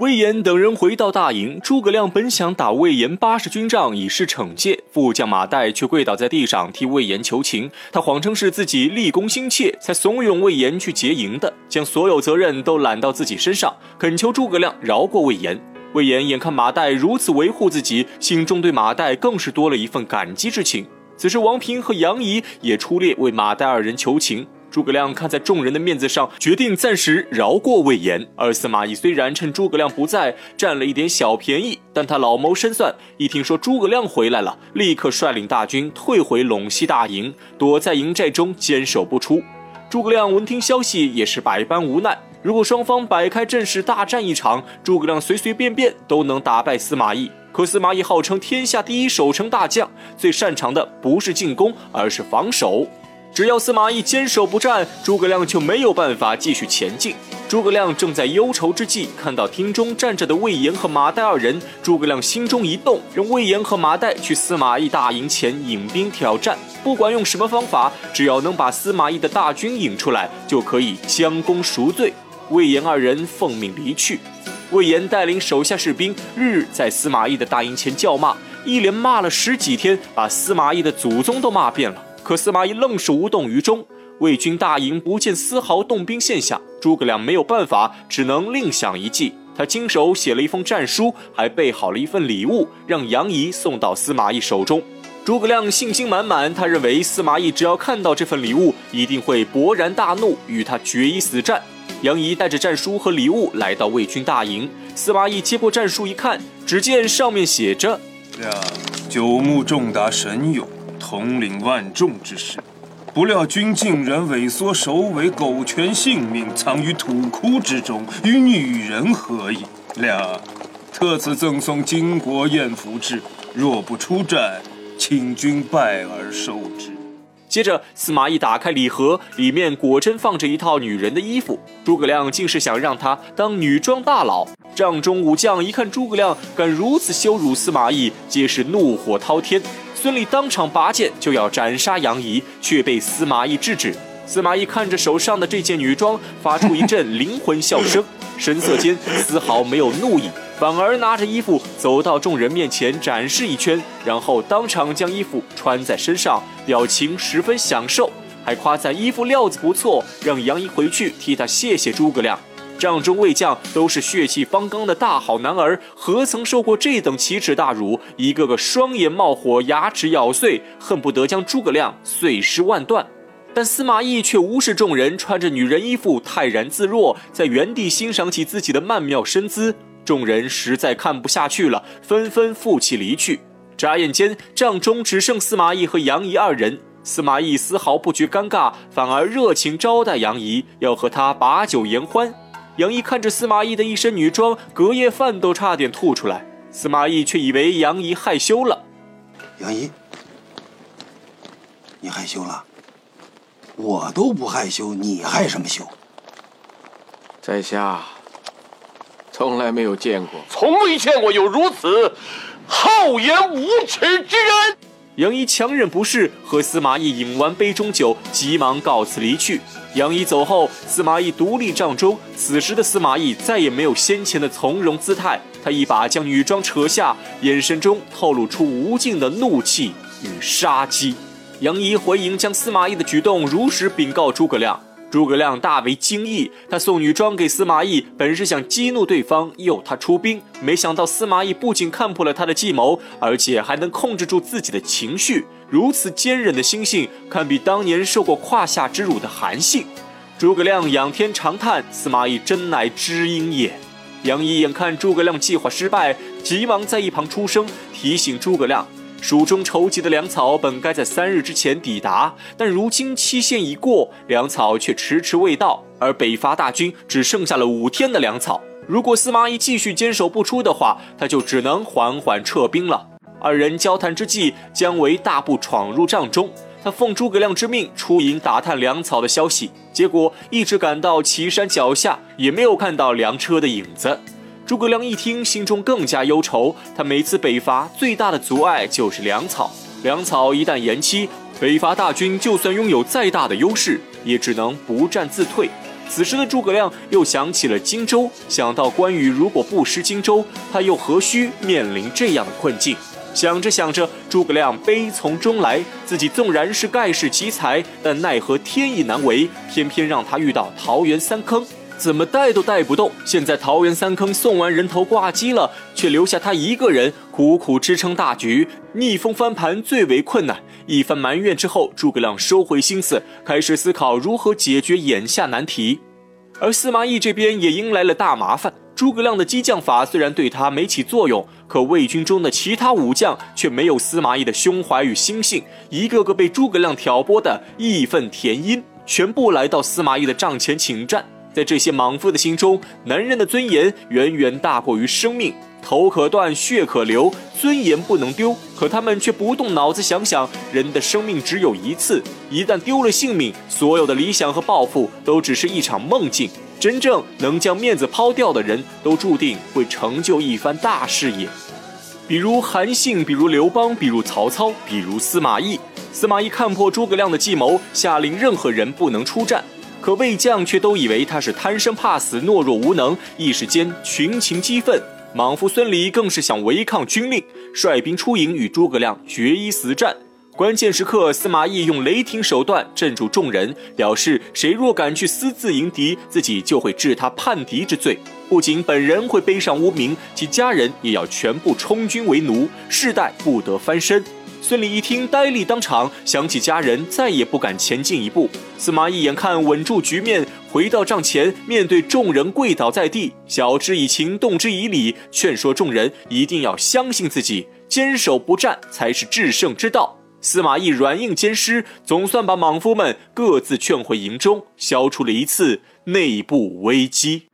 魏延等人回到大营，诸葛亮本想打魏延八十军仗以示惩戒，副将马岱却跪倒在地上替魏延求情。他谎称是自己立功心切，才怂恿魏延去劫营的，将所有责任都揽到自己身上，恳求诸葛亮饶过魏延。魏延眼看马岱如此维护自己，心中对马岱更是多了一份感激之情。此时，王平和杨仪也出列为马岱二人求情。诸葛亮看在众人的面子上，决定暂时饶过魏延。而司马懿虽然趁诸葛亮不在占了一点小便宜，但他老谋深算，一听说诸葛亮回来了，立刻率领大军退回陇西大营，躲在营寨中坚守不出。诸葛亮闻听消息，也是百般无奈。如果双方摆开阵势大战一场，诸葛亮随随便便都能打败司马懿。可司马懿号称天下第一守城大将，最擅长的不是进攻，而是防守。只要司马懿坚守不战，诸葛亮就没有办法继续前进。诸葛亮正在忧愁之际，看到厅中站着的魏延和马岱二人，诸葛亮心中一动，让魏延和马岱去司马懿大营前引兵挑战。不管用什么方法，只要能把司马懿的大军引出来，就可以将功赎罪。魏延二人奉命离去。魏延带领手下士兵日日在司马懿的大营前叫骂，一连骂了十几天，把司马懿的祖宗都骂遍了。可司马懿愣是无动于衷，魏军大营不见丝毫动兵现象。诸葛亮没有办法，只能另想一计。他亲手写了一封战书，还备好了一份礼物，让杨仪送到司马懿手中。诸葛亮信心满满，他认为司马懿只要看到这份礼物，一定会勃然大怒，与他决一死战。杨仪带着战书和礼物来到魏军大营，司马懿接过战书一看，只见上面写着：“呀，九牧重达神勇。”统领万众之师，不料君竟然萎缩首尾，苟全性命，藏于土窟之中，与女人何异？亮，特此赠送巾帼艳服之，若不出战，请君拜而收之。接着，司马懿打开礼盒，里面果真放着一套女人的衣服。诸葛亮竟是想让他当女装大佬。帐中武将一看诸葛亮敢如此羞辱司马懿，皆是怒火滔天。孙俪当场拔剑就要斩杀杨仪，却被司马懿制止。司马懿看着手上的这件女装，发出一阵灵魂笑声，神色间丝毫没有怒意，反而拿着衣服走到众人面前展示一圈，然后当场将衣服穿在身上，表情十分享受，还夸赞衣服料子不错，让杨仪回去替他谢谢诸葛亮。帐中卫将都是血气方刚的大好男儿，何曾受过这等奇耻大辱？一个个双眼冒火，牙齿咬碎，恨不得将诸葛亮碎尸万段。但司马懿却无视众人，穿着女人衣服，泰然自若，在原地欣赏起自己的曼妙身姿。众人实在看不下去了，纷纷负气离去。眨眼间，帐中只剩司马懿和杨仪二人。司马懿丝毫不觉尴尬，反而热情招待杨仪，要和他把酒言欢。杨仪看着司马懿的一身女装，隔夜饭都差点吐出来。司马懿却以为杨仪害羞了。杨仪，你害羞了？我都不害羞，你害什么羞？在下从来没有见过，从未见过有如此厚颜无耻之人。杨仪强忍不适，和司马懿饮完杯中酒，急忙告辞离去。杨仪走后，司马懿独立帐中。此时的司马懿再也没有先前的从容姿态，他一把将女装扯下，眼神中透露出无尽的怒气与杀机。杨仪回营，将司马懿的举动如实禀告诸葛亮。诸葛亮大为惊异，他送女装给司马懿，本是想激怒对方，诱他出兵。没想到司马懿不仅看破了他的计谋，而且还能控制住自己的情绪。如此坚韧的心性，堪比当年受过胯下之辱的韩信。诸葛亮仰天长叹：“司马懿真乃知音也。”杨仪眼看诸葛亮计划失败，急忙在一旁出声提醒诸葛亮。蜀中筹集的粮草本该在三日之前抵达，但如今期限已过，粮草却迟迟未到，而北伐大军只剩下了五天的粮草。如果司马懿继续坚守不出的话，他就只能缓缓撤兵了。二人交谈之际，姜维大步闯入帐中，他奉诸葛亮之命出营打探粮草的消息，结果一直赶到岐山脚下，也没有看到粮车的影子。诸葛亮一听，心中更加忧愁。他每次北伐最大的阻碍就是粮草，粮草一旦延期，北伐大军就算拥有再大的优势，也只能不战自退。此时的诸葛亮又想起了荆州，想到关羽如果不失荆州，他又何须面临这样的困境？想着想着，诸葛亮悲从中来，自己纵然是盖世奇才，但奈何天意难违，偏偏让他遇到桃园三坑。怎么带都带不动。现在桃园三坑送完人头挂机了，却留下他一个人苦苦支撑大局，逆风翻盘最为困难。一番埋怨之后，诸葛亮收回心思，开始思考如何解决眼下难题。而司马懿这边也迎来了大麻烦。诸葛亮的激将法虽然对他没起作用，可魏军中的其他武将却没有司马懿的胸怀与心性，一个个被诸葛亮挑拨的义愤填膺，全部来到司马懿的帐前请战。在这些莽夫的心中，男人的尊严远远大过于生命。头可断，血可流，尊严不能丢。可他们却不动脑子想想，人的生命只有一次，一旦丢了性命，所有的理想和抱负都只是一场梦境。真正能将面子抛掉的人，都注定会成就一番大事业。比如韩信，比如刘邦，比如曹操，比如司马懿。司马懿看破诸葛亮的计谋，下令任何人不能出战。可魏将却都以为他是贪生怕死、懦弱无能，一时间群情激愤。莽夫孙离更是想违抗军令，率兵出营与诸葛亮决一死战。关键时刻，司马懿用雷霆手段镇住众人，表示谁若敢去私自迎敌，自己就会治他叛敌之罪。不仅本人会背上污名，其家人也要全部充军为奴，世代不得翻身。孙俪一听，呆立当场，想起家人，再也不敢前进一步。司马懿眼看稳住局面，回到帐前，面对众人跪倒在地，晓之以情，动之以理，劝说众人一定要相信自己，坚守不战才是制胜之道。司马懿软硬兼施，总算把莽夫们各自劝回营中，消除了一次内部危机。